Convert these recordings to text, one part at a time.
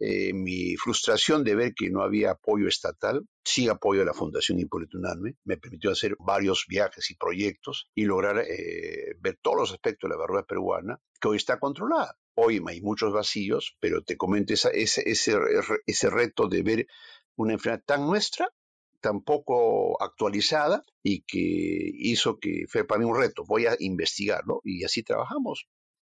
eh, mi frustración de ver que no había apoyo estatal, sí apoyo a la Fundación Hipólito Unanue, me permitió hacer varios viajes y proyectos y lograr eh, ver todos los aspectos de la verruga peruana, que hoy está controlada. Hoy hay muchos vacíos, pero te comento ese, ese, ese reto de ver una enfermedad tan nuestra tan poco actualizada y que hizo que fue para mí un reto. Voy a investigarlo y así trabajamos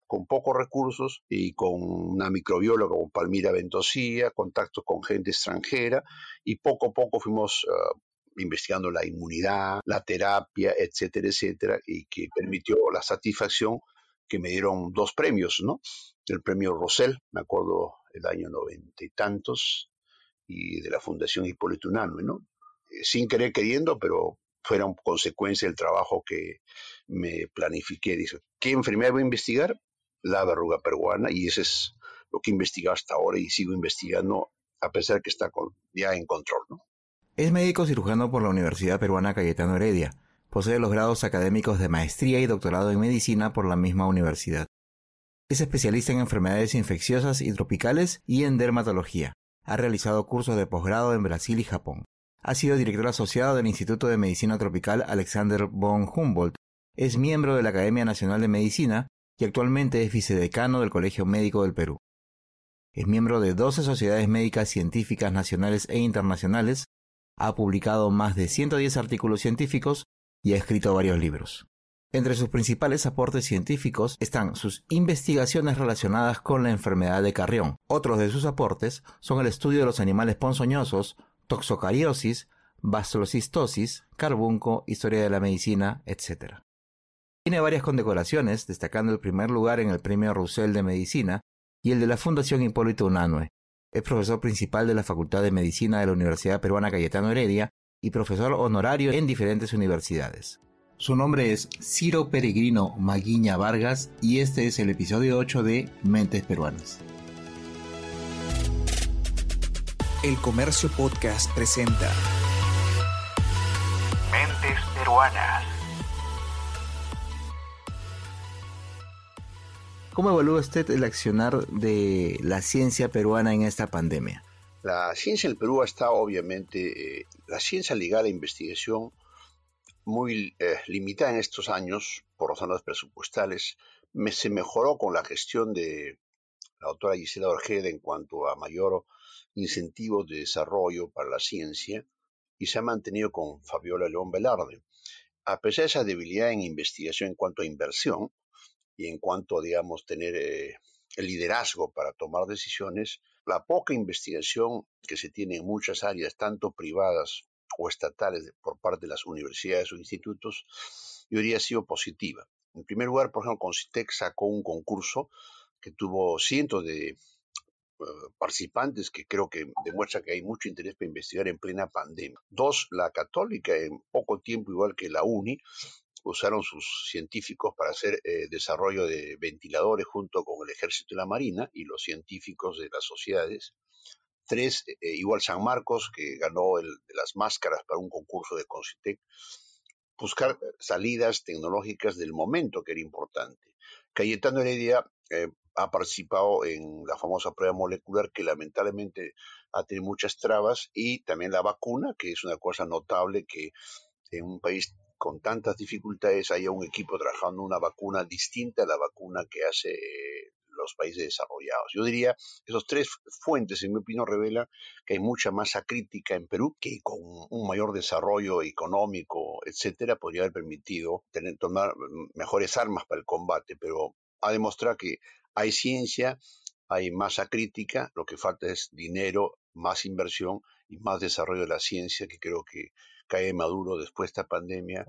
con pocos recursos y con una microbióloga como Palmira Ventosía, contactos con gente extranjera y poco a poco fuimos ah, investigando la inmunidad, la terapia, etcétera, etcétera, y que permitió la satisfacción que me dieron dos premios, ¿no? El premio Rosell, me acuerdo el año noventa y tantos, y de la Fundación Hipólito Unanue, ¿no? Eh, sin querer queriendo, pero fueron consecuencia del trabajo que me planifiqué. Dice, ¿qué enfermedad voy a investigar? La verruga peruana y eso es lo que he investigado hasta ahora y sigo investigando a pesar que está ya en control. ¿no? Es médico cirujano por la Universidad Peruana Cayetano Heredia. Posee los grados académicos de maestría y doctorado en medicina por la misma universidad. Es especialista en enfermedades infecciosas y tropicales y en dermatología. Ha realizado cursos de posgrado en Brasil y Japón. Ha sido director asociado del Instituto de Medicina Tropical Alexander von Humboldt. Es miembro de la Academia Nacional de Medicina y actualmente es vicedecano del Colegio Médico del Perú. Es miembro de 12 sociedades médicas científicas nacionales e internacionales, ha publicado más de 110 artículos científicos y ha escrito varios libros. Entre sus principales aportes científicos están sus investigaciones relacionadas con la enfermedad de Carrión. Otros de sus aportes son el estudio de los animales ponzoñosos, toxocariosis, bastocistosis, carbunco, historia de la medicina, etc. Tiene varias condecoraciones, destacando el primer lugar en el Premio Roussel de Medicina y el de la Fundación Hipólito Unanue. Es profesor principal de la Facultad de Medicina de la Universidad Peruana Cayetano Heredia y profesor honorario en diferentes universidades. Su nombre es Ciro Peregrino Maguiña Vargas y este es el episodio 8 de Mentes Peruanas. El Comercio Podcast presenta Mentes Peruanas. ¿Cómo evalúa usted el accionar de la ciencia peruana en esta pandemia? La ciencia en el Perú está obviamente, eh, la ciencia ligada a investigación, muy eh, limitada en estos años por razones presupuestales, se mejoró con la gestión de la doctora Gisela Orjeda en cuanto a mayor incentivos de desarrollo para la ciencia y se ha mantenido con Fabiola León Velarde. A pesar de esa debilidad en investigación en cuanto a inversión, y en cuanto, digamos, tener eh, el liderazgo para tomar decisiones, la poca investigación que se tiene en muchas áreas, tanto privadas o estatales, por parte de las universidades o institutos, yo diría ha sido positiva. En primer lugar, por ejemplo, Concitec sacó un concurso que tuvo cientos de eh, participantes que creo que demuestra que hay mucho interés para investigar en plena pandemia. Dos, la católica en poco tiempo, igual que la UNI, usaron sus científicos para hacer eh, desarrollo de ventiladores junto con el ejército y la marina y los científicos de las sociedades. Tres, eh, eh, igual San Marcos, que ganó el, las máscaras para un concurso de Concitec, buscar salidas tecnológicas del momento que era importante. Cayetano Heredia ha participado en la famosa prueba molecular que lamentablemente ha tenido muchas trabas y también la vacuna, que es una cosa notable que en un país con tantas dificultades haya un equipo trabajando una vacuna distinta a la vacuna que hace eh, los países desarrollados. Yo diría, esos tres fuentes, en mi opinión, revelan que hay mucha masa crítica en Perú que con un mayor desarrollo económico, etcétera, podría haber permitido tener, tomar mejores armas para el combate, pero ha demostrado que hay ciencia, hay masa crítica, lo que falta es dinero, más inversión y más desarrollo de la ciencia, que creo que cae maduro después de esta pandemia,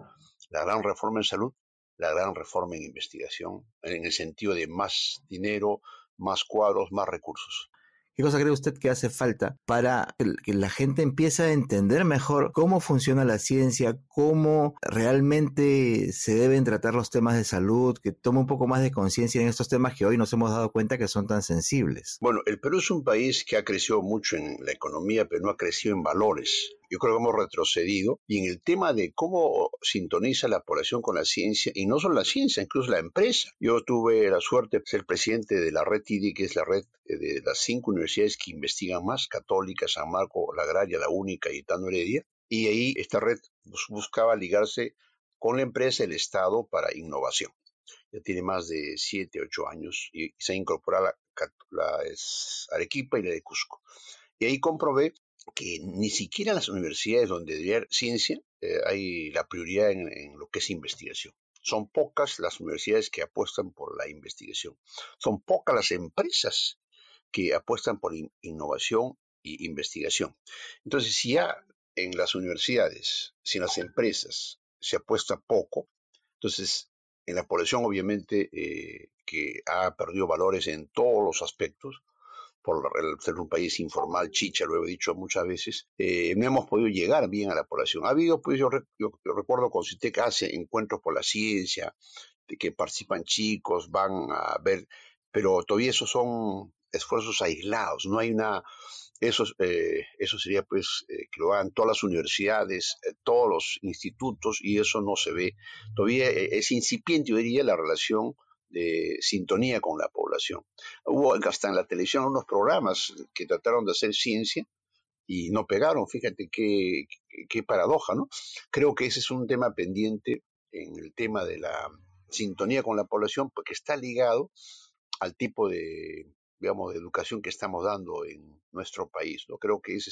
la gran reforma en salud, la gran reforma en investigación, en el sentido de más dinero, más cuadros, más recursos. ¿Qué cosa cree usted que hace falta para que la gente empiece a entender mejor cómo funciona la ciencia, cómo realmente se deben tratar los temas de salud, que tome un poco más de conciencia en estos temas que hoy nos hemos dado cuenta que son tan sensibles? Bueno, el Perú es un país que ha crecido mucho en la economía, pero no ha crecido en valores yo creo que hemos retrocedido. Y en el tema de cómo sintoniza la población con la ciencia, y no solo la ciencia, incluso la empresa. Yo tuve la suerte de ser presidente de la red TIDI, que es la red de las cinco universidades que investigan más, Católica, San Marco, la Agraria, la Única y Tano Heredia. Y ahí esta red buscaba ligarse con la empresa, el Estado, para innovación. Ya tiene más de siete, ocho años y se ha incorporado la, la Arequipa y la de Cusco. Y ahí comprobé que ni siquiera en las universidades donde debería haber ciencia eh, hay la prioridad en, lo que es investigación. Son pocas las universidades que apuestan por la investigación. Son pocas las empresas que apuestan por innovación e investigación. Entonces, si ya en las universidades, si en las empresas se apuesta poco, entonces en la población obviamente eh, que ha perdido valores en todos los aspectos, por ser un país informal, chicha, lo he dicho muchas veces, eh, no hemos podido llegar bien a la población. Ha habido, pues yo, recuerdo con CITEC hace encuentros por la ciencia, de que participan chicos, van a ver, pero todavía esos son esfuerzos aislados, no hay una... Eso, eh, eso sería pues eh, que lo hagan todas las universidades, todos los institutos y eso no se ve. Todavía es incipiente, yo diría, la relación de sintonía con la población. Hubo hasta en la televisión unos programas que trataron de hacer ciencia y no pegaron, fíjate qué, qué paradoja, ¿no? Creo que ese es un tema pendiente en el tema de la sintonía con la población, porque está ligado al tipo de, digamos, de educación que estamos dando en nuestro país. ¿no? Creo que eso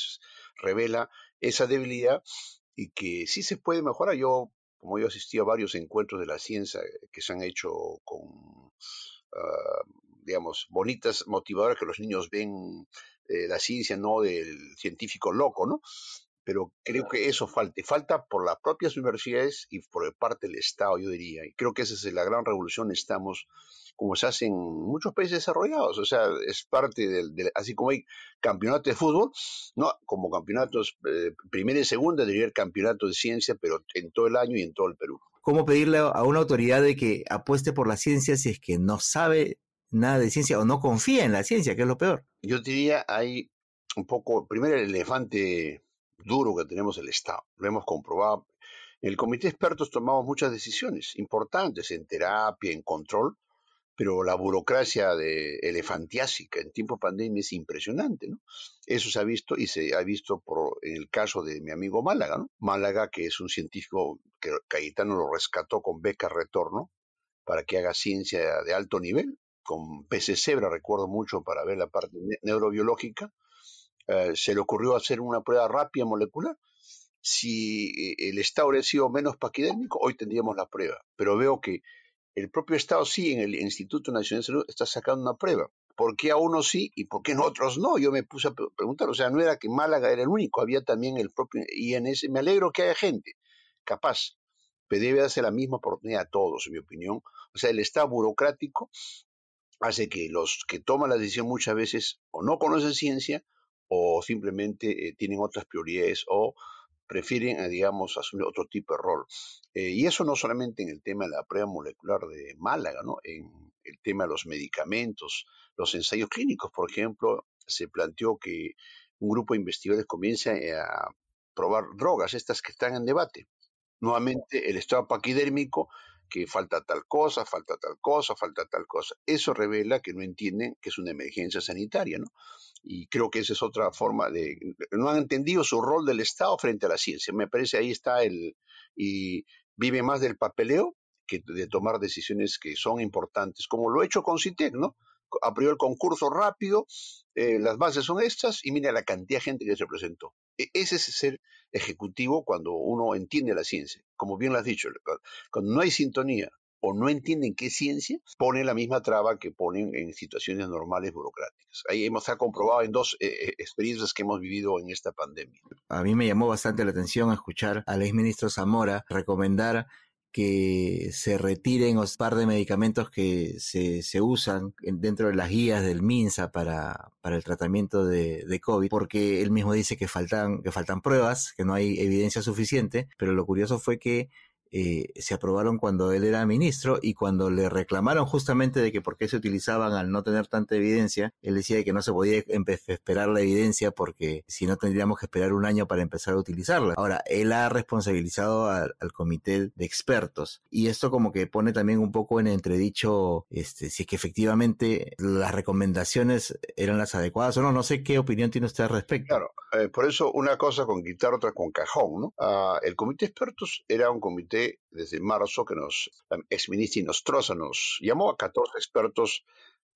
revela esa debilidad y que sí se puede mejorar. Como yo asistí a varios encuentros de la ciencia que se han hecho con, ah, digamos, bonitas motivadoras que los niños ven eh, la ciencia, no del científico loco, ¿no? Pero creo que eso falta. Falta por las propias universidades y por parte del Estado, yo diría. Y creo que esa es la gran revolución. Estamos como se hace en muchos países desarrollados. O sea, es parte del, así como hay campeonatos de fútbol, no, como campeonatos eh, primera y segunda, debería haber campeonatos de ciencia, pero en todo el año y en todo el Perú. ¿Cómo pedirle a una autoridad de que apueste por la ciencia si es que no sabe nada de ciencia o no confía en la ciencia, que es lo peor? Yo diría, hay un poco, primero el elefante duro que tenemos el Estado. Lo hemos comprobado. En el comité de expertos tomamos muchas decisiones importantes en terapia, en control, pero la burocracia de elefantiásica en tiempo de pandemia es impresionante, ¿no? Eso se ha visto y se ha visto por, en el caso de mi amigo Málaga, ¿no? Málaga, que es un científico que Cayetano lo rescató con beca retorno para que haga ciencia de alto nivel, con peces cebra, recuerdo mucho, para ver la parte neurobiológica, eh, se le ocurrió hacer una prueba rápida molecular. Si el estado hubiera sido menos paquidérmico, hoy tendríamos la prueba, pero veo que el propio Estado sí, en el Instituto Nacional de Salud, está sacando una prueba. ¿Por qué a unos sí y por qué en otros no? Yo me puse a preguntar, o sea, no era que Málaga era el único, había también el propio INS. Me alegro que haya gente capaz, pero debe darse la misma oportunidad a todos, en mi opinión. O sea, el Estado burocrático hace que los que toman la decisión muchas veces o no conocen ciencia o simplemente eh, tienen otras prioridades o prefieren, eh, digamos, asumir otro tipo de rol. Eh, y eso no solamente en el tema de la prueba molecular de Málaga, ¿no? En el tema de los medicamentos, los ensayos clínicos, por ejemplo, se planteó que un grupo de investigadores comience a probar drogas, estas que están en debate. Nuevamente, el estado paquidérmico, que falta tal cosa, falta tal cosa, falta tal cosa. Eso revela que no entienden que es una emergencia sanitaria, ¿no? Y creo que esa es otra forma de... No han entendido su rol del Estado frente a la ciencia. Me parece ahí está el... y vive más del papeleo que de tomar decisiones que son importantes, como lo he hecho con CITEC, ¿no? Abrió el concurso rápido, eh, las bases son estas y mira la cantidad de gente que se presentó. E, ese es ser ejecutivo cuando uno entiende la ciencia. Como bien lo has dicho, cuando no hay sintonía o no entienden qué ciencia, pone la misma traba que ponen en situaciones normales burocráticas. Ahí hemos comprobado en dos eh, experiencias que hemos vivido en esta pandemia. A mí me llamó bastante la atención escuchar al exministro Zamora recomendar que se retiren un par de medicamentos que se, se, usan dentro de las guías del MINSA para, para el tratamiento de, de, COVID, porque él mismo dice que faltan, que faltan pruebas, que no hay evidencia suficiente, pero lo curioso fue que eh, se aprobaron cuando él era ministro y cuando le reclamaron justamente de que por qué se utilizaban al no tener tanta evidencia, él decía que no se podía esperar la evidencia porque si no tendríamos que esperar un año para empezar a utilizarla. Ahora, él ha responsabilizado al, comité de expertos y esto como que pone también un poco en entredicho este, si es que efectivamente las recomendaciones eran las adecuadas o no. No sé qué opinión tiene usted al respecto. Claro, eh, por eso una cosa con quitar, otra con cajón, ¿no? Ah, el comité de expertos era un comité desde marzo que nos, la exministra Nostroza nos llamó a 14 expertos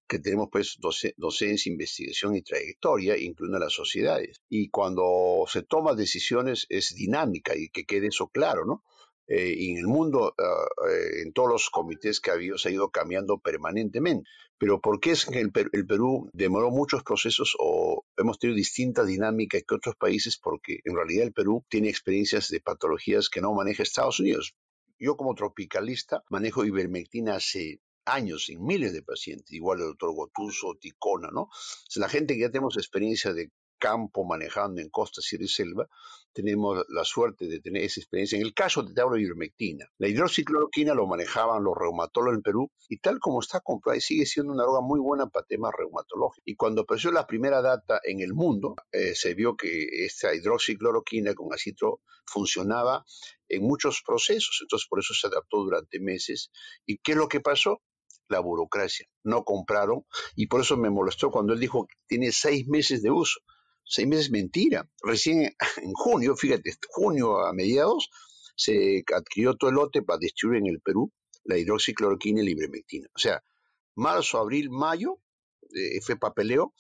que tenemos pues docencia, investigación y trayectoria, incluyendo las sociedades. Y cuando se toman decisiones es dinámica y que quede eso claro, ¿no? Eh, y en el mundo, ah, eh, en todos los comités que ha habido, se ha ido cambiando permanentemente. Pero ¿por qué es que el, Perú demoró muchos procesos o hemos tenido distinta dinámica que otros países? Porque en realidad el Perú tiene experiencias de patologías que no maneja Estados Unidos. Yo como tropicalista manejo ivermectina hace años en miles de pacientes, igual el doctor Gotuso, Ticona, ¿no? la gente que ya tenemos experiencia de campo manejando en costa, sierra y selva, tenemos la suerte de tener esa experiencia. En el caso de la ivermectina, la hidroxicloroquina lo manejaban los reumatólogos en Perú y tal como está comprobado, sigue siendo una droga muy buena para temas reumatológicos. Y cuando apareció la primera data en el mundo, eh, se vio que esta hidroxicloroquina con acitro funcionaba en muchos procesos, entonces por eso se adaptó durante meses. ¿Y qué es lo que pasó? la burocracia. No compraron y por eso me molestó cuando él dijo que tiene seis meses de uso seis meses mentira. Recién en junio, fíjate, junio a mediados, se adquirió todo el lote para distribuir en el Perú la hidroxicloroquina y la ivermectina. O sea, marzo, abril, mayo eh, fue papeleo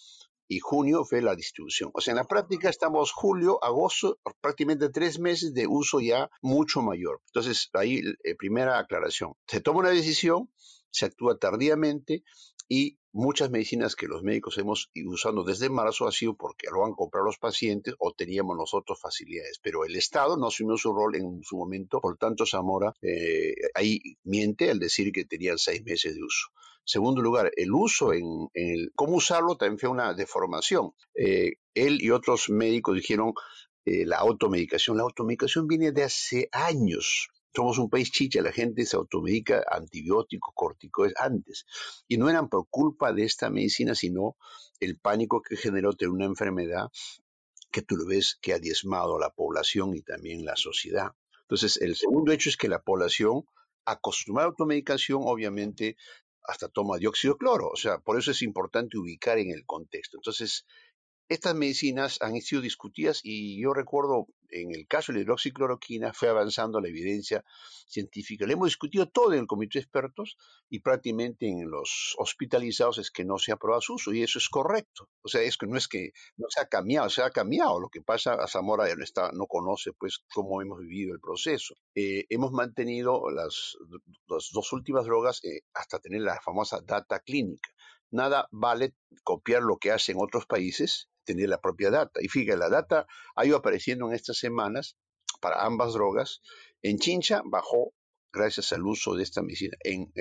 y junio fue la distribución. O sea, en la práctica estamos julio, agosto, prácticamente tres meses de uso ya mucho mayor. Entonces, ahí, eh, primera aclaración. Se toma una decisión, se actúa tardíamente y muchas medicinas que los médicos hemos ido usando desde marzo ha sido porque lo han comprado los pacientes o teníamos nosotros facilidades, pero el Estado no asumió su rol en su momento, por tanto Zamora eh, ahí miente al decir que tenían seis meses de uso. Segundo lugar, el uso en, el cómo usarlo también fue una deformación. Eh, él y otros médicos dijeron eh, la automedicación. La automedicación viene de hace años somos un país chicha, la gente se automedica antibióticos, corticoides antes. Y no eran por culpa de esta medicina, sino el pánico que generó tener una enfermedad que tú lo ves que ha diezmado a la población y también la sociedad. Entonces, el segundo hecho es que la población, acostumbrada a automedicación, obviamente, hasta toma dióxido de cloro. O sea, por eso es importante ubicar en el contexto. Entonces, estas medicinas han sido discutidas y yo recuerdo en el caso de la hidroxicloroquina fue avanzando la evidencia científica. Le hemos discutido todo en el comité de expertos y prácticamente en los hospitalizados es que no se aprobado su uso y eso es correcto. O sea, es que no es que no se ha cambiado, se ha cambiado. Lo que pasa a Zamora ya no, está, no conoce pues cómo hemos vivido el proceso. Eh, hemos mantenido las, las, dos últimas drogas eh, hasta tener la famosa data clínica. Nada vale copiar lo que hacen otros países tener la propia data. Y fíjate, la data ha ido apareciendo en estas semanas para ambas drogas. En Chincha bajó gracias al uso de esta medicina. En,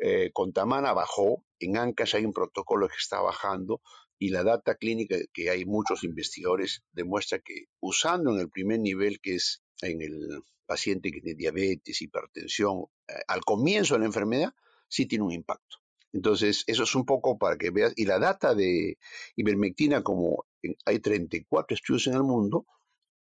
eh, Contamana bajó. En Ancash hay un protocolo que está bajando. Y la data clínica que hay muchos investigadores demuestra que usando en el primer nivel, que es en el paciente que tiene diabetes, hipertensión, eh, al comienzo de la enfermedad, sí tiene un impacto. Entonces, eso es un poco para que veas. Y la data de ivermectina, como hay 34 estudios en el mundo,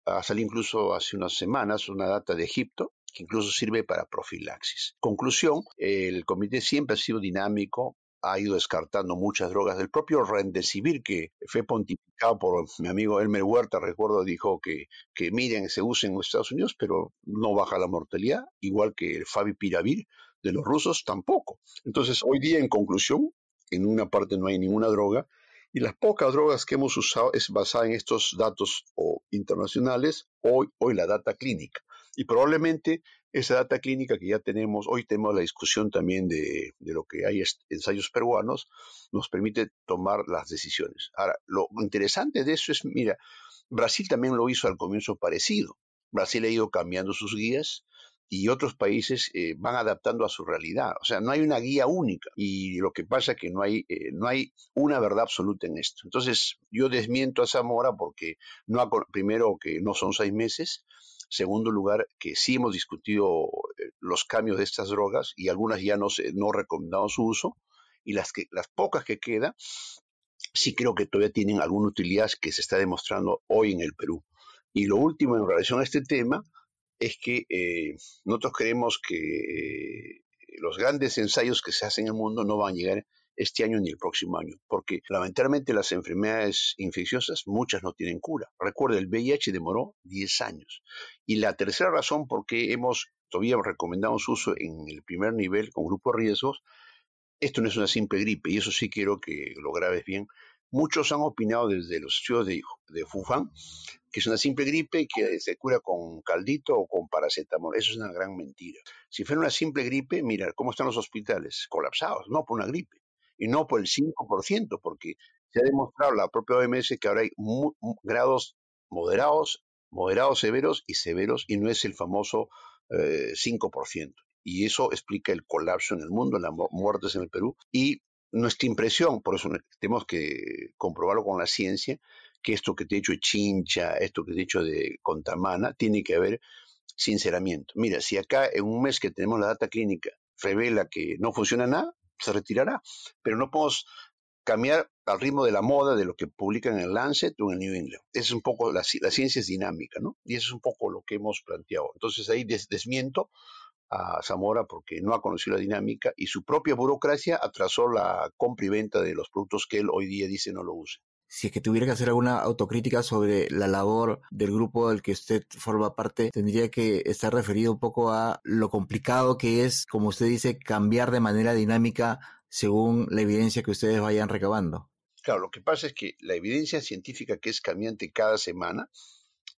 ha salido incluso hace unas semanas una data de Egipto que incluso sirve para profilaxis. Conclusión, el comité siempre ha sido dinámico, ha ido descartando muchas drogas. El propio Rendecivir, que fue pontificado por mi amigo Elmer Huerta, recuerdo, dijo que, que miren, se usa en Estados Unidos, pero no baja la mortalidad, igual que el Favipiravir, de los rusos tampoco. Entonces, hoy día, en conclusión, en una parte no hay ninguna droga y las pocas drogas que hemos usado es basada en estos datos o internacionales, hoy, hoy la data clínica. Y probablemente esa data clínica que ya tenemos, hoy tenemos la discusión también de, de lo que hay ensayos peruanos, nos permite tomar las decisiones. Ahora, lo interesante de eso es, mira, Brasil también lo hizo al comienzo parecido. Brasil ha ido cambiando sus guías, y otros países eh, van adaptando a su realidad. O sea, no hay una guía única y lo que pasa es que no hay, eh, no hay una verdad absoluta en esto. Entonces, yo desmiento a Zamora porque no primero que no son seis meses, Segundo lugar, que sí hemos discutido eh, los cambios de estas drogas y algunas ya no, no recomendamos su uso y las, que, las pocas que quedan sí creo que todavía tienen alguna utilidad que se está demostrando hoy en el Perú. Y lo último en relación a este tema es que eh, nosotros creemos que eh, los grandes ensayos que se hacen en el mundo no van a llegar este año ni el próximo año, porque lamentablemente las enfermedades infecciosas, muchas no tienen cura. Recuerda, el VIH demoró 10 años. Y la tercera razón por qué hemos todavía recomendado su uso en el primer nivel con grupos riesgos, esto no es una simple gripe, y eso sí quiero que lo grabes bien. Muchos han opinado desde los estudios de, de Fufan que es una simple gripe que se cura con caldito o con paracetamol. Eso es una gran mentira. Si fuera una simple gripe, mira cómo están los hospitales, colapsados, no por una gripe y no por el 5%, porque se ha demostrado la propia OMS que ahora hay grados moderados, moderados severos y severos, y no es el famoso 5%. Eh, y eso explica el colapso en el mundo, las muertes en el Perú. Y nuestra impresión, por eso tenemos que comprobarlo con la ciencia, que esto que te he dicho de chincha, esto que te he dicho de contamana, tiene que haber sinceramiento. Mira, si acá en un mes que tenemos la data clínica revela que no funciona nada, se retirará. Pero no podemos cambiar al ritmo de la moda de lo que publican en el Lancet o en el New England. es un poco, la, ciencia es dinámica, ¿no? Y eso es un poco lo que hemos planteado. Entonces ahí desmiento a Zamora porque no ha conocido la dinámica y su propia burocracia atrasó la compra y venta de los productos que él hoy día dice no lo use si es que tuviera que hacer alguna autocrítica sobre la labor del grupo del que usted forma parte, tendría que estar referido un poco a lo complicado que es, como usted dice, cambiar de manera dinámica según la evidencia que ustedes vayan recabando. Claro, lo que pasa es que la evidencia científica que es cambiante cada semana,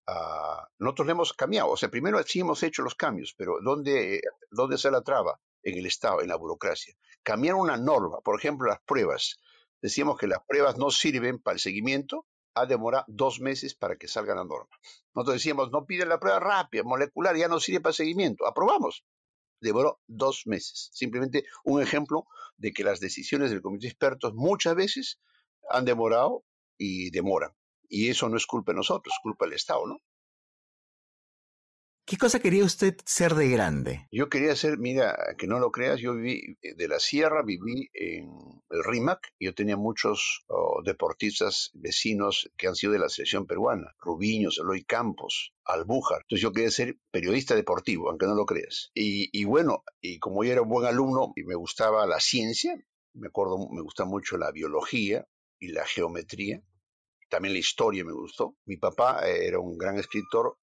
uh, nosotros le hemos cambiado. O sea, primero sí hemos hecho los cambios, pero ¿dónde, ¿dónde está la traba? En el Estado, en la burocracia. Cambiar una norma, por ejemplo, las pruebas decíamos que las pruebas no sirven para el seguimiento, ha demorado dos meses para que salga la norma. Nosotros decíamos, no piden la prueba rápida, molecular, ya no sirve para seguimiento. Aprobamos. Demoró dos meses. Simplemente un ejemplo de que las decisiones del comité de expertos muchas veces han demorado y demoran. Y eso no es culpa de nosotros, es culpa del Estado, ¿no? ¿Qué cosa quería usted ser de grande? Yo quería ser, mira, que no lo creas, yo viví eh, de la sierra, viví en el RIMAC, yo tenía muchos oh, deportistas vecinos que han sido de la selección peruana, Rubiños, Eloy Campos, Albújar. Entonces yo quería ser periodista deportivo, aunque no lo creas. Y, y bueno, y como yo era un buen alumno y me gustaba la ciencia, me acuerdo, me gusta mucho la biología y la geometría, también la historia me gustó. Mi papá era un gran escritor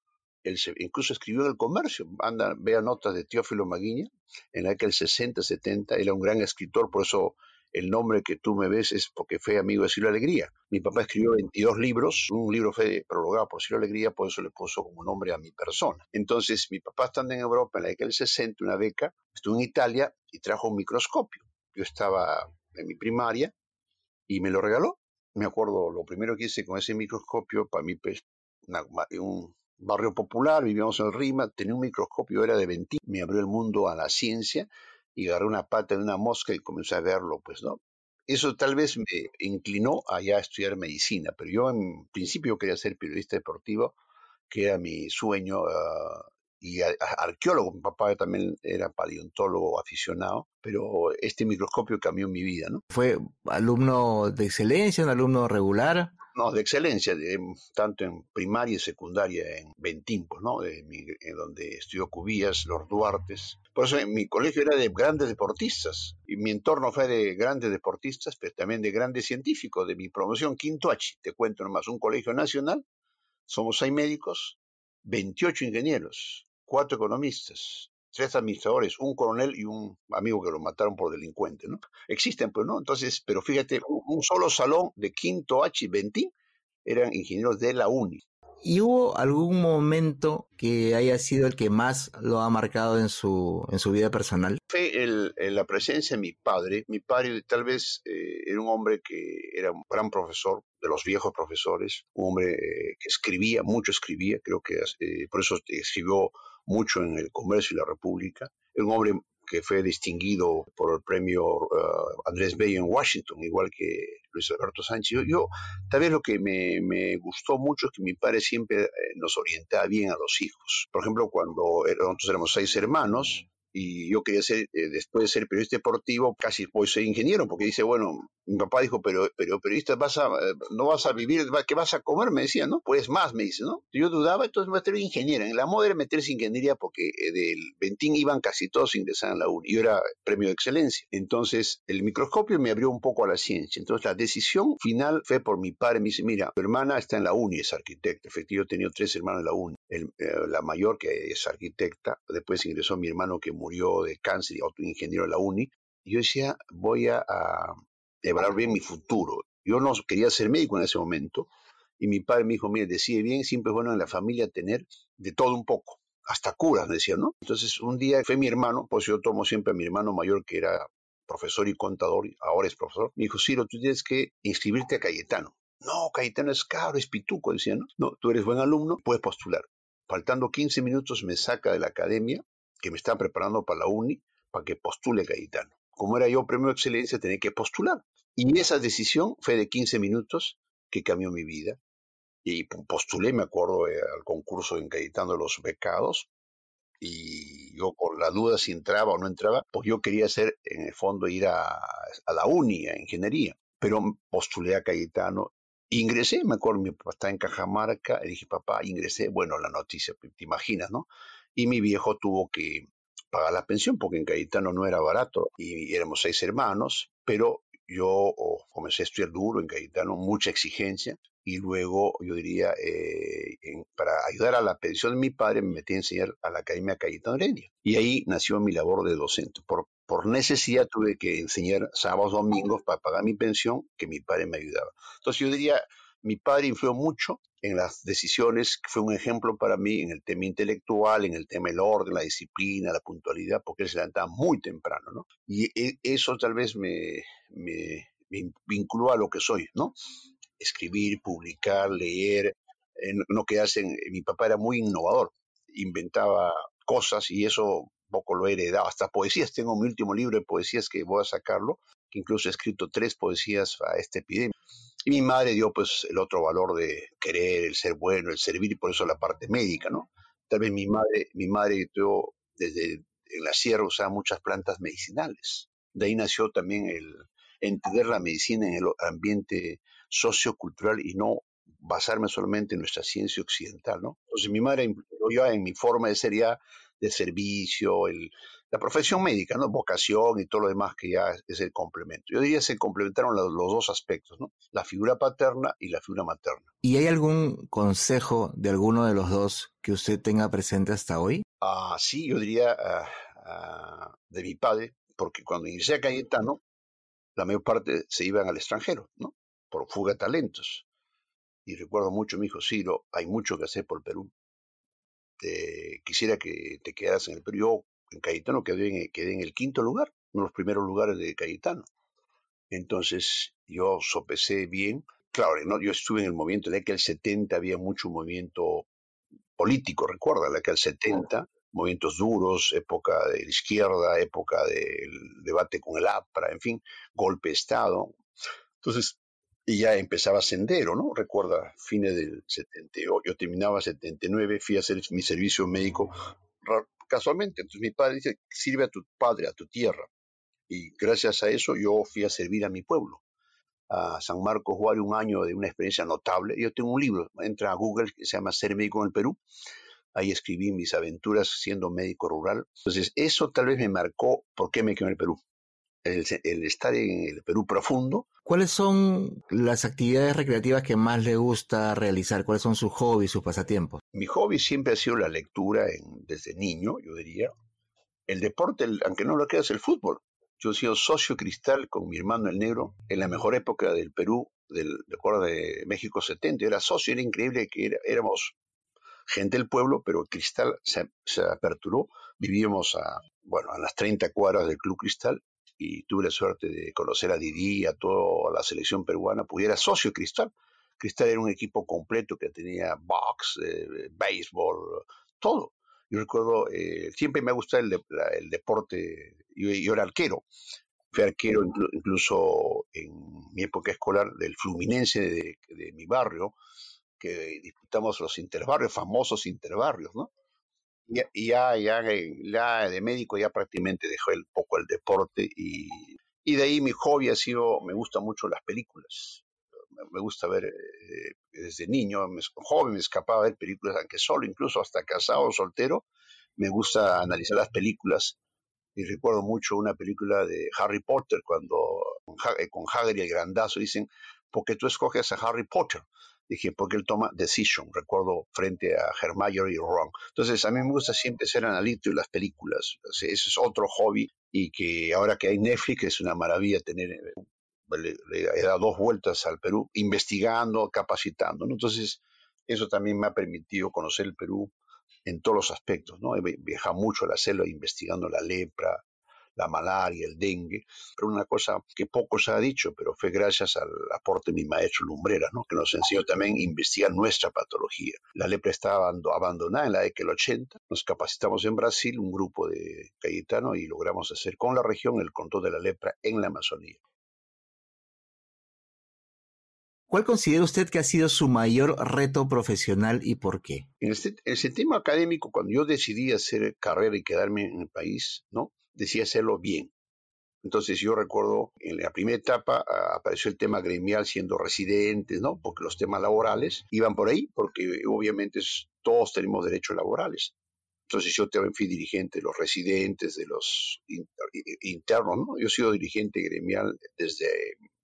él incluso escribió en el comercio, anda, vea notas de Teófilo Maguiña, en la que el 60, 70, era un gran escritor, por eso el nombre que tú me ves es porque fue amigo de Ciro Alegría. Mi papá escribió 22 libros, un libro fue prologado por Ciro Alegría, por eso le puso como nombre a mi persona. Entonces, mi papá estando en Europa, en la década del 60, una beca, estuvo en Italia y trajo un microscopio. Yo estaba en mi primaria y me lo regaló. Me acuerdo, lo primero que hice con ese microscopio, para mí, pues, un, barrio popular, vivíamos en Rima, tenía un microscopio, era de Ventín, me abrió el mundo a la ciencia y agarré una pata de una mosca y comencé a verlo, pues, ¿no? Eso tal vez me inclinó a ya estudiar medicina, pero yo en principio quería ser periodista deportivo, que era mi sueño, ah, y arqueólogo, mi papá también era paleontólogo aficionado, pero este microscopio cambió mi vida, ¿no? ¿Fue alumno de excelencia, un alumno regular? No, de excelencia, tanto en primaria y secundaria en Ventimpos, ¿no? en donde estudió Cubías, los Duartes. Por eso mi colegio era de grandes deportistas y mi entorno fue de grandes deportistas, pero también de grandes científicos. De mi promoción, quinto H, te cuento nomás, un colegio nacional, somos seis médicos, 28 ingenieros, cuatro economistas, tres administradores, un coronel y un amigo que lo mataron por delincuente, ¿no? Existen, pues, ¿no? Entonces, pero fíjate, un, solo salón de quinto H y 20 eran ingenieros de la UNI. ¿Y hubo algún momento que haya sido el que más lo ha marcado en su, en su vida personal? Fue el, la presencia de mi padre. Mi padre tal vez eh, era un hombre que era un gran profesor, de los viejos profesores, un hombre eh, que escribía, mucho escribía, creo que eh, por eso escribió mucho en el comercio y la república. Un hombre que fue distinguido por el premio uh, Andrés Bello en Washington, igual que Luis Alberto Sánchez. Yo, yo tal vez lo que me, gustó mucho es que mi padre siempre eh, nos orientaba bien a los hijos. Por ejemplo, cuando nosotros éramos seis hermanos, y yo quería ser, eh, después de ser periodista deportivo, casi voy ser ingeniero, porque dice, bueno, mi papá dijo, pero, pero periodista vas a, eh, no vas a vivir, ¿qué vas a comer? Me decía, ¿no? Pues más, me dice, ¿no? Yo dudaba, entonces me metí ingeniera. En la moda era meterse ingeniería porque eh, del Ventín iban casi todos ingresando a la uni. Yo era premio de excelencia. Entonces, el microscopio me abrió un poco a la ciencia. Entonces, la decisión final fue por mi padre. Me dice, mira, tu hermana está en la uni, es arquitecta. Efectivamente, yo tenido tres hermanos en la uni. la mayor, que es arquitecta, después ingresó mi hermano que murió de cáncer y otro ingeniero en la uni. Yo decía, voy a, evaluar bien mi futuro. Yo no quería ser médico en ese momento. Y mi padre me dijo, mire, decide bien, siempre es bueno en la familia tener de todo un poco, hasta curas, me decía, ¿no? Entonces un día fue mi hermano, pues yo tomo siempre a mi hermano mayor que era profesor y contador, ahora es profesor, me dijo, Ciro, tú tienes que inscribirte a Cayetano. No, Cayetano es caro, es pituco, decía, ¿no? No, tú eres buen alumno, puedes postular. Faltando 15 minutos me saca de la academia, que me están preparando para la uni, para que postule Cayetano como era yo premio de excelencia, tenía que postular. Y esa decisión fue de 15 minutos que cambió mi vida. Y postulé, me acuerdo, eh, al concurso en Cayetano de los Becados. Y yo con la duda si entraba o no entraba, pues yo quería hacer, en el fondo, ir a, a la uni, a ingeniería. Pero postulé a Cayetano Ingresé, me acuerdo, mi papá estaba en Cajamarca, le dije, papá, ingresé, bueno, la noticia, te imaginas, ¿no? Y mi viejo tuvo que pagar la pensión, porque en Cayetano no era barato y éramos seis hermanos, pero yo comencé a estudiar duro en Cayetano, mucha exigencia, y luego yo diría, eh, para ayudar a la pensión de mi padre, me metí a enseñar a la Academia Cayetano Heredia. Y ahí nació mi labor de docente. Por, por necesidad tuve que enseñar sábados, domingos para pagar mi pensión, que mi padre me ayudaba. Entonces yo diría, mi padre influyó mucho en las decisiones, fue un ejemplo para mí en el tema intelectual, en el tema del orden, la disciplina, la puntualidad, porque él se levantaba muy temprano, ¿no? Y e, eso tal vez me, me, vinculó a lo que soy, ¿no? Escribir, publicar, leer, no quedarse en... Mi papá era muy innovador, inventaba cosas y eso poco lo he heredado, hasta poesías, tengo mi último libro de poesías que voy a sacarlo, que incluso he escrito tres poesías a esta epidemia. Y mi madre dio pues el otro valor de querer, el ser bueno, el servir y por eso la parte médica, ¿no? Tal vez mi madre, mi madre dio desde en la sierra usaba muchas plantas medicinales. De ahí nació también el entender la medicina en el ambiente sociocultural y no basarme solamente en nuestra ciencia occidental, ¿no? Entonces mi madre yo en mi forma de ser ya de servicio, el, la profesión médica, ¿no? Vocación y todo lo demás que ya es el complemento. Yo diría que se complementaron los, dos aspectos, ¿no? La figura paterna y la figura materna. ¿Y hay algún consejo de alguno de los dos que usted tenga presente hasta hoy? Ah, sí, yo diría ah, ah, de mi padre, porque cuando inicié a Cayetano, la mayor parte se iban al extranjero, ¿no? Por fuga de talentos. Y recuerdo mucho, mi hijo Ciro, hay mucho que hacer por Perú. quisiera que te quedaras en el Perú. Yo Cayetano quedé en, quedé en el quinto lugar, uno de los primeros lugares de Cayetano. Entonces yo sopesé bien. Claro, no, yo estuve en el movimiento, en del 70 había mucho movimiento político, recuerda, en del 70, movimientos duros, época de la izquierda, época del debate con el APRA, en fin, golpe de Estado. Entonces, y ya empezaba Sendero, ¿no? Recuerda, fines del 78, yo terminaba 79, fui a hacer mi servicio médico casualmente. Entonces mi padre dice, sirve a tu padre, a tu tierra. Y gracias a eso yo fui a servir a mi pueblo. A San Marcos Juárez un año de una experiencia notable. Yo tengo un libro, entra a Google que se llama Ser médico en el Perú. Ahí escribí mis aventuras siendo médico rural. Entonces eso tal vez me marcó por qué me quedé en el Perú el, estar en el Perú profundo. ¿Cuáles son las actividades recreativas que más le gusta realizar? ¿Cuáles son sus hobbies, sus pasatiempos? Mi hobby siempre ha sido la lectura desde niño, yo diría. El deporte, aunque no lo es el fútbol. Yo he sido socio cristal con mi hermano el negro en la mejor época del Perú, del, de, de México 70. Era socio, era increíble que éramos gente del pueblo, pero Cristal se, se, aperturó. Vivíamos a, bueno, a las 30 cuadras del Club Cristal y tuve la suerte de conocer a Didi, a toda la selección peruana, pudiera socio Cristal. Cristal era un equipo completo que tenía box, eh, béisbol, todo. Yo recuerdo, eh, siempre me ha gustado el, el deporte, yo, yo, era arquero, fui arquero incluso en mi época escolar del Fluminense de, de mi barrio, que disputamos los interbarrios, famosos interbarrios, ¿no? Ya, ya, ya, de médico ya prácticamente dejó el poco el deporte y, y de ahí mi hobby ha sido, me gustan mucho las películas. Me, gusta ver, eh, desde niño, joven me escapaba a ver películas, aunque solo, incluso hasta casado soltero, me gusta analizar las películas. Y recuerdo mucho una película de Harry Potter, cuando con Hagrid y el grandazo dicen, porque tú escoges a Harry Potter dije, porque él toma decision, recuerdo, frente a Hermione y Ron. Entonces, a mí me gusta siempre ser analítico de las películas. ese es otro hobby y que ahora que hay Netflix es una maravilla tener, le, he dado dos vueltas al Perú investigando, capacitando. Entonces, eso también me ha permitido conocer el Perú en todos los aspectos, ¿no? He viajado mucho a la selva investigando la lepra, la malaria, el dengue, pero una cosa que poco se ha dicho, pero fue gracias al aporte de mi maestro Lumbrera, ¿no? que nos enseñó también a investigar nuestra patología. La lepra estaba abandonada en la década del 80, nos capacitamos en Brasil, un grupo de Cayetano, y logramos hacer con la región el control de la lepra en la Amazonía. ¿Cuál considera usted que ha sido su mayor reto profesional y por qué? En este, en tema académico, cuando yo decidí hacer carrera y quedarme en el país, ¿no? Decía hacerlo bien. Entonces yo recuerdo en la primera etapa apareció el tema gremial siendo residentes, ¿no? Porque los temas laborales iban por ahí, porque obviamente todos tenemos derechos laborales. Entonces yo también fui dirigente de los residentes, de los internos, ¿no? Yo he sido dirigente gremial desde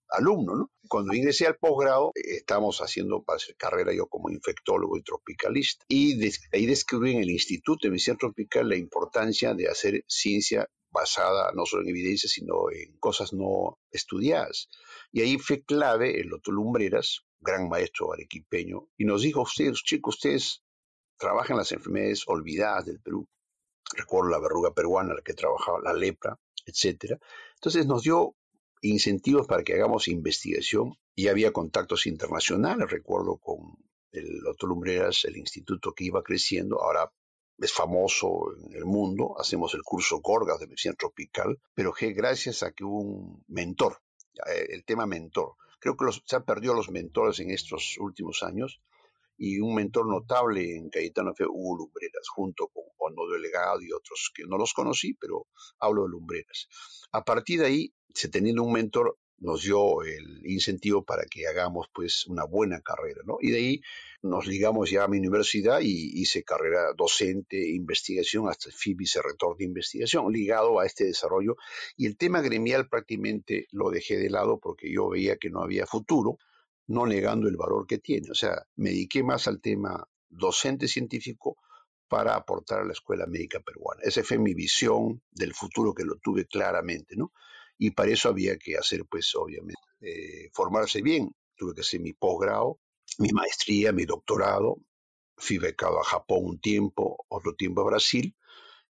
alumno, ¿no? Cuando ingresé al posgrado, estábamos haciendo carrera yo como infectólogo y tropicalista. Y ahí descubrí en el Instituto de Medicina Tropical la importancia de hacer ciencia basada no solo en evidencia, sino en cosas no estudiadas. Y ahí fue clave el doctor Lumbreras, gran maestro arequipeño, y nos dijo, ustedes, chicos, ustedes trabajan las enfermedades olvidadas del Perú. Recuerdo la verruga peruana, la que trabajaba, la lepra, etc. Entonces nos dio incentivos para que hagamos investigación y había contactos internacionales, recuerdo con el doctor Lumbreras, el instituto que iba creciendo, ahora es famoso en el mundo, hacemos el curso Gorgas de medicina tropical, pero que gracias a que hubo un mentor, eh, el tema mentor, creo que se han perdido los mentores en estos últimos años, y un mentor notable en Cayetano fue Hugo Lumbreras, junto con Juan Delegado y otros que no los conocí, pero hablo de Lumbreras. A partir de ahí, teniendo un mentor, nos dio el incentivo para que hagamos pues una buena carrera, ¿no? Y de ahí nos ligamos ya a mi universidad y hice carrera docente, investigación, hasta fui vicerrector de investigación, ligado a este desarrollo. Y el tema gremial prácticamente lo dejé de lado porque yo veía que no había futuro, no negando el valor que tiene. O sea, me dediqué más al tema docente científico para aportar a la escuela médica peruana. Esa fue mi visión del futuro que lo tuve claramente, ¿no? y para eso había que hacer, pues obviamente, eh, formarse bien. Tuve que hacer mi posgrado, mi maestría, mi doctorado, fui becado a Japón un tiempo, otro tiempo a Brasil,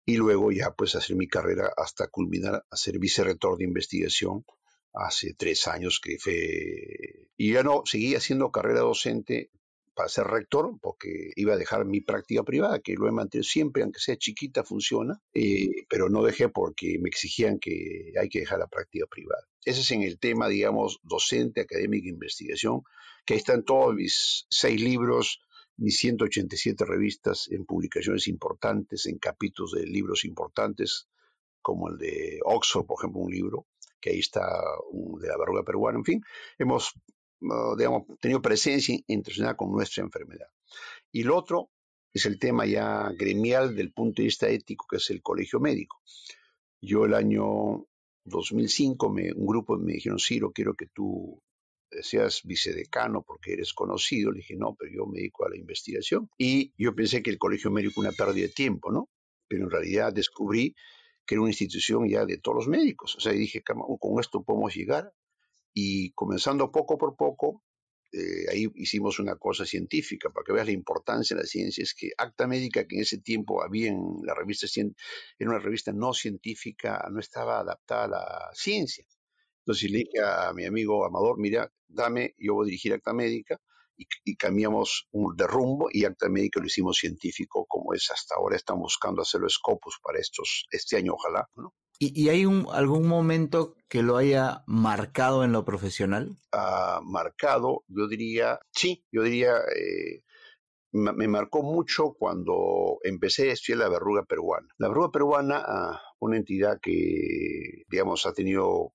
y luego ya pues hacer mi carrera hasta culminar a ser vicerrector de investigación hace tres años que fue... Y ya no, seguí haciendo carrera docente para ser rector, porque iba a dejar mi práctica privada, que lo he mantenido siempre, aunque sea chiquita, funciona, eh, pero no dejé porque me exigían que hay que dejar la práctica privada. Ese es en el tema, digamos, docente, académica, investigación, que ahí están todos mis seis libros, mis 187 revistas en publicaciones importantes, en capítulos de libros importantes, como el de Oxford, por ejemplo, un libro, que ahí está un de la verruga peruana, en fin, hemos digamos, tenido presencia internacional con nuestra enfermedad. Y lo otro es el tema ya gremial del punto de vista ético, que es el colegio médico. Yo el año 2005, me, un grupo me dijeron, Ciro, quiero que tú seas vicedecano porque eres conocido. Le dije, no, pero yo me dedico a la investigación. Y yo pensé que el colegio médico una pérdida de tiempo, ¿no? Pero en realidad descubrí que era una institución ya de todos los médicos. O sea, dije, con esto podemos llegar y comenzando poco por poco, eh, ahí hicimos una cosa científica, para que veas la importancia de la ciencia, es que Acta Médica, que en ese tiempo había en la revista, era una revista no científica, no estaba adaptada a la ciencia. Entonces le dije a mi amigo Amador, mira, dame, yo voy a dirigir Acta Médica, y, cambiamos de rumbo y Acta Médica lo hicimos científico como es hasta ahora. Estamos buscando hacerlo Scopus para estos, este año, ojalá. ¿no? ¿Y, hay un, algún momento que lo haya marcado en lo profesional? Ah, marcado, yo diría, sí, yo diría, eh, me marcó mucho cuando empecé a estudiar la verruga peruana. La verruga peruana, ah, una entidad que, digamos, ha tenido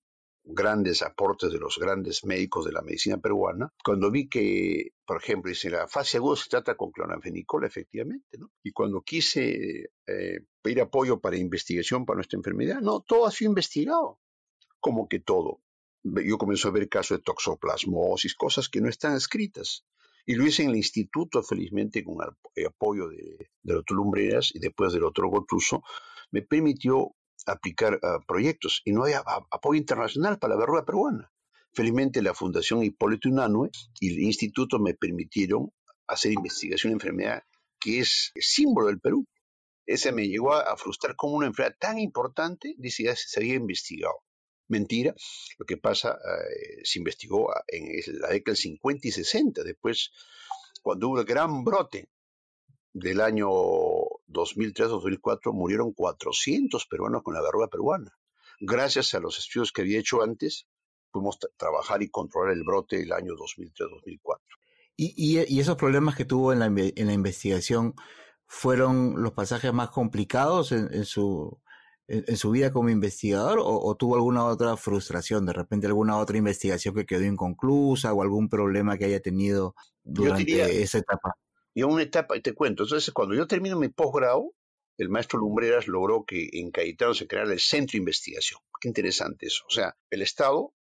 grandes aportes de los grandes médicos de la medicina peruana, cuando vi que, por ejemplo, dice, la fase aguda se trata con clonafenicol, efectivamente. Y cuando quise eh, pedir apoyo para investigación para nuestra enfermedad, no, todo ha sido investigado, como que todo. Yo comencé a ver casos de toxoplasmosis, cosas que no están escritas. Y lo hice en el instituto, felizmente, con el apoyo de, del doctor Lumbreras y después del doctor Gotuso, me permitió aplicar uh, proyectos y no había apoyo internacional para la verruga peruana. Felizmente la Fundación Hipólito Unanue y el instituto me permitieron hacer investigación de enfermedad que es símbolo del Perú. Ese me llegó a, frustrar como una enfermedad tan importante, dice, ya se había investigado. Mentira, lo que pasa, eh, se investigó en la década del 50 y 60, después, cuando hubo el gran brote del año 2003-2004 murieron 400 peruanos con la verruga peruana. Gracias a los estudios que había hecho antes, pudimos trabajar y controlar el brote del año 2003-2004. ¿Y, ¿Y, esos problemas que tuvo en la, en la, investigación fueron los pasajes más complicados en, su, en, su vida como investigador o, tuvo alguna otra frustración, de repente alguna otra investigación que quedó inconclusa o algún problema que haya tenido durante esa etapa? Y a una etapa, te cuento, entonces cuando yo termino mi posgrado, el maestro Lumbreras logró que en Cayetano se creara el Centro de Investigación. Qué interesante eso. O sea, el Estado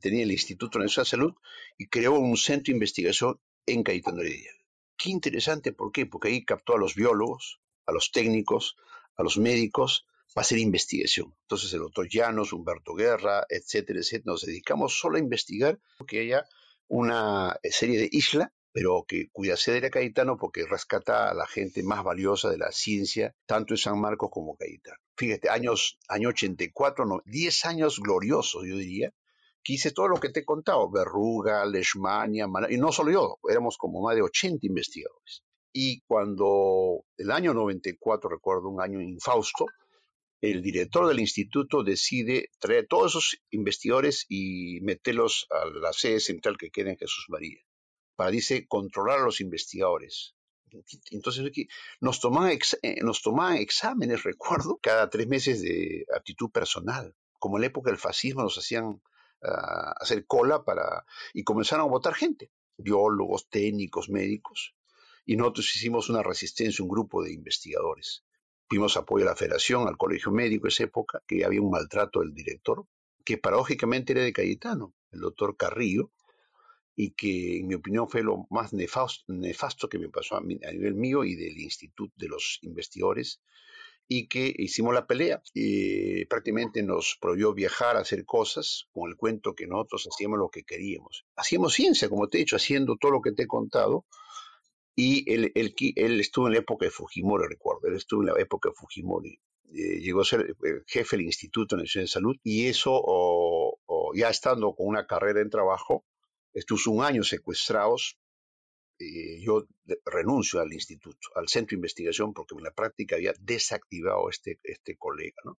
tenía el Instituto Nacional de Salud y creó un centro de investigación en Cayetano Heredia. Qué interesante, ¿por qué? Porque ahí captó a los biólogos, a los técnicos, a los médicos para hacer investigación. Entonces el doctor Llanos, Humberto Guerra, etcétera, etcétera, nos dedicamos solo a investigar que haya una serie de islas pero que cuya sede era Cayetano porque rescata a la gente más valiosa de la ciencia, tanto en San Marcos como Cayetano. Fíjate, años, año 84, no, 10 años gloriosos, yo diría, que hice todo lo que te he contado, Berruga, Leishmania, y no solo yo, éramos como más de 80 investigadores. Y cuando el año 94, recuerdo un año infausto, el director del instituto decide traer todos esos investigadores y meterlos a la sede central que queda en Jesús María para, dice, controlar a los investigadores. Entonces nos tomaban, eh, nos exámenes, recuerdo, cada tres meses de aptitud personal. Como en la época del fascismo nos hacían ah, hacer cola para... y comenzaron a votar gente, biólogos, técnicos, médicos. Y nosotros hicimos una resistencia, un grupo de investigadores. Fuimos apoyo a la federación, al colegio médico esa época, que había un maltrato del director, que paradójicamente era de Cayetano, el doctor Carrillo, y que en mi opinión fue lo más nefasto, que me pasó a, nivel mío y del Instituto de los Investigadores, y que hicimos la pelea y prácticamente nos prohibió viajar, a hacer cosas con el cuento que nosotros hacíamos lo que queríamos. Hacíamos ciencia, como te he dicho, haciendo todo lo que te he contado. Y él, él, estuvo en la época de Fujimori, recuerdo, él estuvo en la época de Fujimori. Eh, llegó a ser eh, jefe del Instituto Nacional de Salud y eso, ya estando con una carrera en trabajo, Estos un año secuestrados. Eh, yo renuncio al instituto, al centro de investigación, porque en la práctica había desactivado este, este colega. ¿no?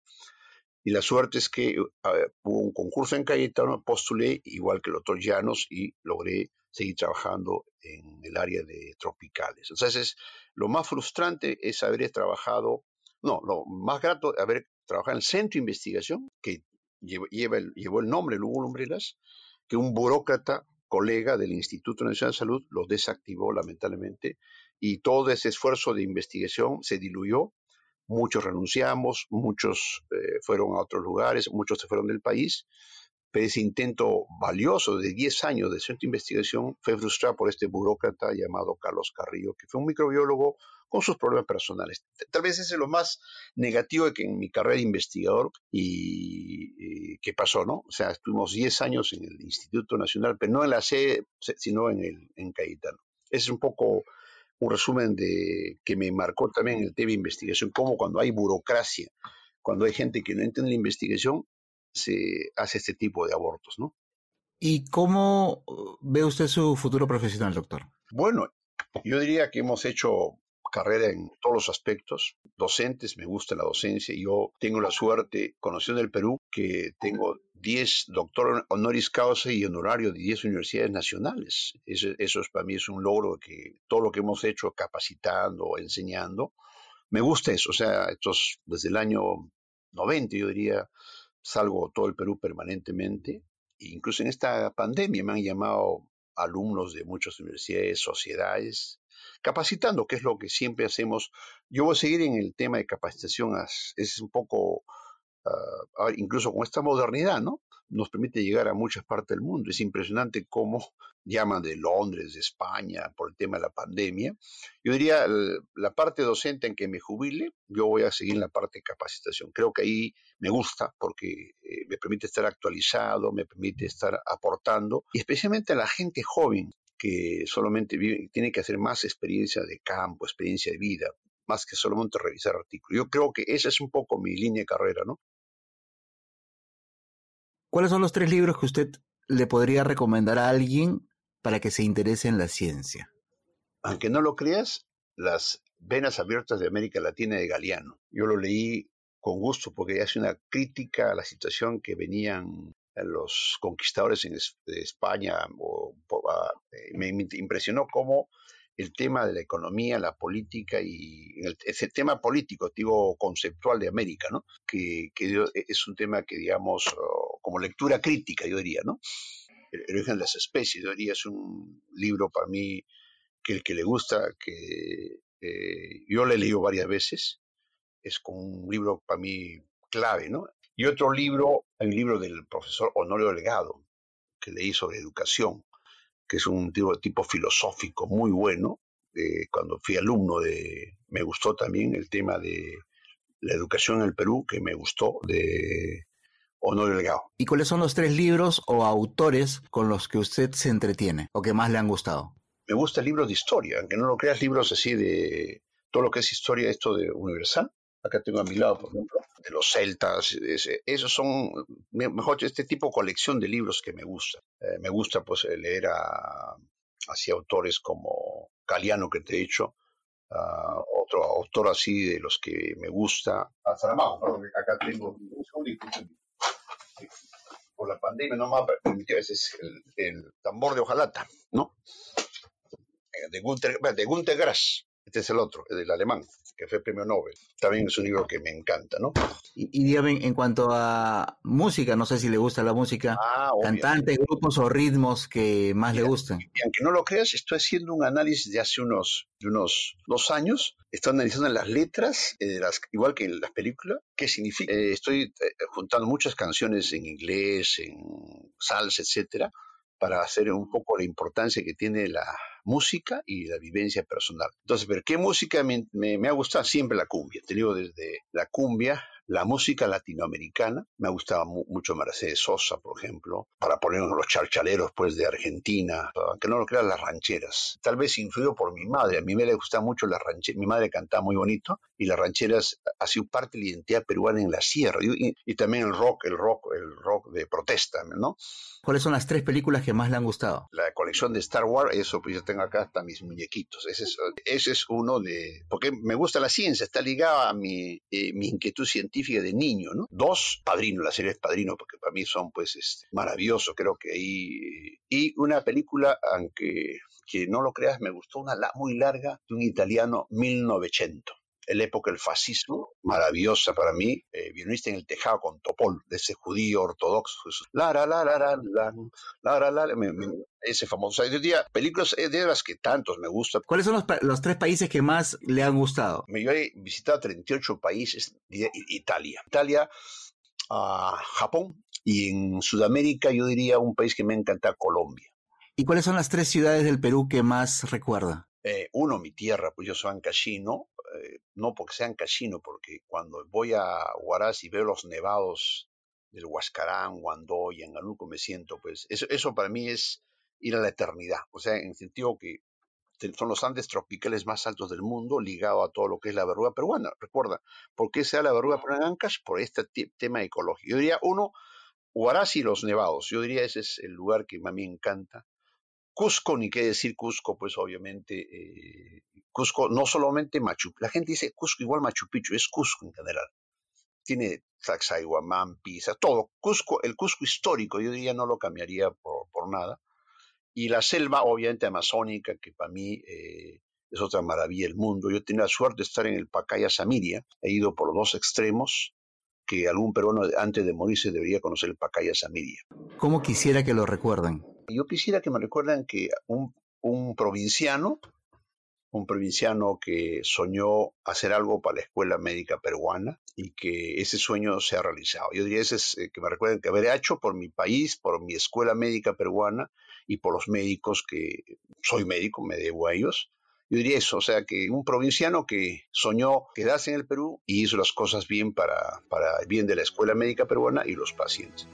Y la suerte es que hubo un concurso en Cayetano, postulé igual que el doctor Llanos y logré seguir trabajando en el área de tropicales. Entonces, lo más frustrante es haber trabajado, no, lo más grato es haber trabajado en el centro de investigación, que lleva, el, llevó el nombre Lugo Lumbreras, que un burócrata colega del Instituto Nacional de Salud los desactivó lamentablemente y todo ese esfuerzo de investigación se diluyó. Muchos renunciamos, muchos eh, fueron a otros lugares, muchos se fueron del país, pero ese intento valioso de 10 años de centro de investigación fue frustrado por este burócrata llamado Carlos Carrillo, que fue un microbiólogo con sus problemas personales. Tal vez ese es lo más negativo de que en mi carrera de investigador y, qué pasó, ¿no? O sea, estuvimos 10 años en el Instituto Nacional, pero no en la sede, sino en, el, en Cayetano. Ese es un poco un resumen de que me marcó también el tema de investigación, como cuando hay burocracia, cuando hay gente que no entiende la investigación, se hace este tipo de abortos, ¿no? ¿Y cómo ve usted su futuro profesional, doctor? Bueno, yo diría que hemos hecho carrera en todos los aspectos. Docentes, me gusta la docencia. Yo tengo la suerte, conociendo el Perú, que tengo 10 doctor honoris causa y honorario de 10 universidades nacionales. Eso, eso es, para mí es un logro que todo lo que hemos hecho capacitando, enseñando, me gusta eso. O sea, estos, desde el año 90, yo diría, salgo todo el Perú permanentemente. Incluso en esta pandemia me han llamado alumnos de muchas universidades, sociedades, capacitando, que es lo que siempre hacemos. Yo voy a seguir en el tema de capacitación, es un poco, uh, incluso con esta modernidad, ¿no? Nos permite llegar a muchas partes del mundo. Es impresionante cómo llaman de Londres, de España, por el tema de la pandemia. Yo diría, la parte docente en que me jubile, yo voy a seguir en la parte de capacitación. Creo que ahí me gusta porque eh, me permite estar actualizado, me permite estar aportando, y especialmente a la gente joven que solamente vive, tiene que hacer más experiencia de campo, experiencia de vida, más que solamente revisar artículos. Yo creo que esa es un poco mi línea de carrera, ¿no? ¿Cuáles son los tres libros que usted le podría recomendar a alguien para que se interese en la ciencia? Aunque no lo creas, Las Venas Abiertas de América Latina de Galeano. Yo lo leí con gusto porque hace una crítica a la situación que venían los conquistadores en España. O, eh, me impresionó cómo el tema de la economía, la política y ese tema político, digo, conceptual de América, ¿no? Que, que, es un tema que, digamos, como lectura crítica, yo diría, ¿no? El, origen de las especies, yo diría, es un libro para mí que el que le gusta, que eh, yo le he leído varias veces, es como un libro para mí clave, ¿no? Y otro libro, hay un libro del profesor Honorio Legado, que leí sobre educación, que es un tipo, tipo filosófico muy bueno. cuando fui alumno de, me gustó también el tema de la educación en el Perú, que me gustó, de Honorio Legado. ¿Y cuáles son los tres libros o autores con los que usted se entretiene o que más le han gustado? Me gusta libros de historia, aunque no lo creas, libros así de todo lo que es historia, esto de universal. Acá tengo a mi lado, por ejemplo, los celtas, esos son, mejor, este tipo de colección de libros que me gusta. Eh, me gusta pues leer a, así autores como Galeano, que te he dicho, otro autor así de los que me gusta. A Saramago, acá tengo por la pandemia no me ha permitido, ese es el, tambor de hojalata, ¿no? Eh, de Gunter, de Gunter Grass, este es el otro, el del alemán que fue premio Nobel. También es un libro que me encanta, ¿no? Y, y dígame, en cuanto a música, no sé si le gusta la música, ah, cantantes, grupos o ritmos que más le gustan. Y aunque no lo creas, estoy haciendo un análisis de hace unos, de unos dos años. Estoy analizando las letras, eh, las, igual que en las películas, qué significa. Eh, estoy eh, juntando muchas canciones en inglés, en salsa, etcétera, para hacer un poco la importancia que tiene la música y la vivencia personal. Entonces, pero ¿qué música me, ha gustado? Siempre la cumbia. Te digo, desde la cumbia la música latinoamericana, me ha gustado mucho Mercedes Sosa, por ejemplo, para poner los charchaleros pues de Argentina, aunque no lo crean las rancheras. Tal vez influido por mi madre, a mí me le gusta mucho las rancheras, mi madre cantaba muy bonito y las rancheras ha sido parte de la identidad peruana en la sierra y, y, también el rock, el rock, el rock de protesta, ¿no? ¿Cuáles son las tres películas que más le han gustado? La colección de Star Wars, eso pues yo tengo acá hasta mis muñequitos. Ese es, uno de... Porque me gusta la ciencia, está ligada a mi, eh, mi inquietud científica de niño, ¿no? Dos, Padrino, la serie es Padrino, porque para mí son pues este, maravillosos, creo que ahí... Y una película, aunque que no lo creas, me gustó una muy larga de un italiano, 1900 la época del fascismo, maravillosa para mí, eh, en el tejado con Topol, de ese judío ortodoxo. La, la, la, la, la, la, la, la, ese famoso. Hay día, películas de las que tantos me gustan. ¿Cuáles son los, los, tres países que más le han gustado? Yo he visitado 38 países, Italia. Italia, uh, Japón y en Sudamérica yo diría un país que me encanta, Colombia. ¿Y cuáles son las tres ciudades del Perú que más recuerda? Eh, uno, mi tierra, pues yo soy ancashino, eh, no porque sean casino, porque cuando voy a Huaraz y veo los nevados del Huascarán, Guandó y Anganuco, me siento, pues, eso, eso para mí es ir a la eternidad. O sea, en el sentido que son los Andes tropicales más altos del mundo, ligado a todo lo que es la verruga peruana. Recuerda, ¿por qué se da la verruga peruana en Ancash? Por este tema ecológico. Yo diría, uno, Huaraz y los nevados. Yo diría ese es el lugar que a mí me encanta Cusco, ni qué decir Cusco, pues obviamente, eh, Cusco, no solamente Machu la gente dice Cusco igual Machu Picchu, es Cusco en general. Tiene Sacsayhuamán, Pisa, todo. Cusco, el Cusco histórico, yo diría no lo cambiaría por, por nada. Y la selva, obviamente, amazónica, que para mí eh, es otra maravilla del mundo. Yo tenía la suerte de estar en el Pacaya Samiria, he ido por los dos extremos, que algún peruano antes de morirse debería conocer el Pacaya Samiria. ¿Cómo quisiera que lo recuerden? Yo quisiera que me recuerden que un, provinciano, un provinciano que soñó hacer algo para la escuela médica peruana y que ese sueño se ha realizado. Yo diría ese es, eh, que me recuerden que haber hecho por mi país, por mi escuela médica peruana y por los médicos que soy médico, me debo a ellos, yo diría eso, o sea, que un provinciano que soñó quedarse en el Perú y hizo las cosas bien para, para el bien de la escuela médica peruana y los pacientes.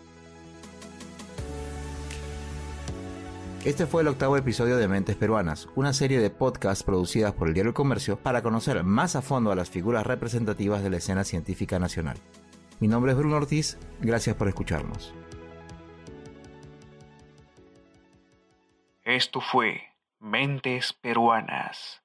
Este fue el octavo episodio de Mentes Peruanas, una serie de podcasts producidas por el Diario El Comercio para conocer más a fondo a las figuras representativas de la escena científica nacional. Mi nombre es Bruno Ortiz, gracias por escucharnos. Esto fue Mentes Peruanas.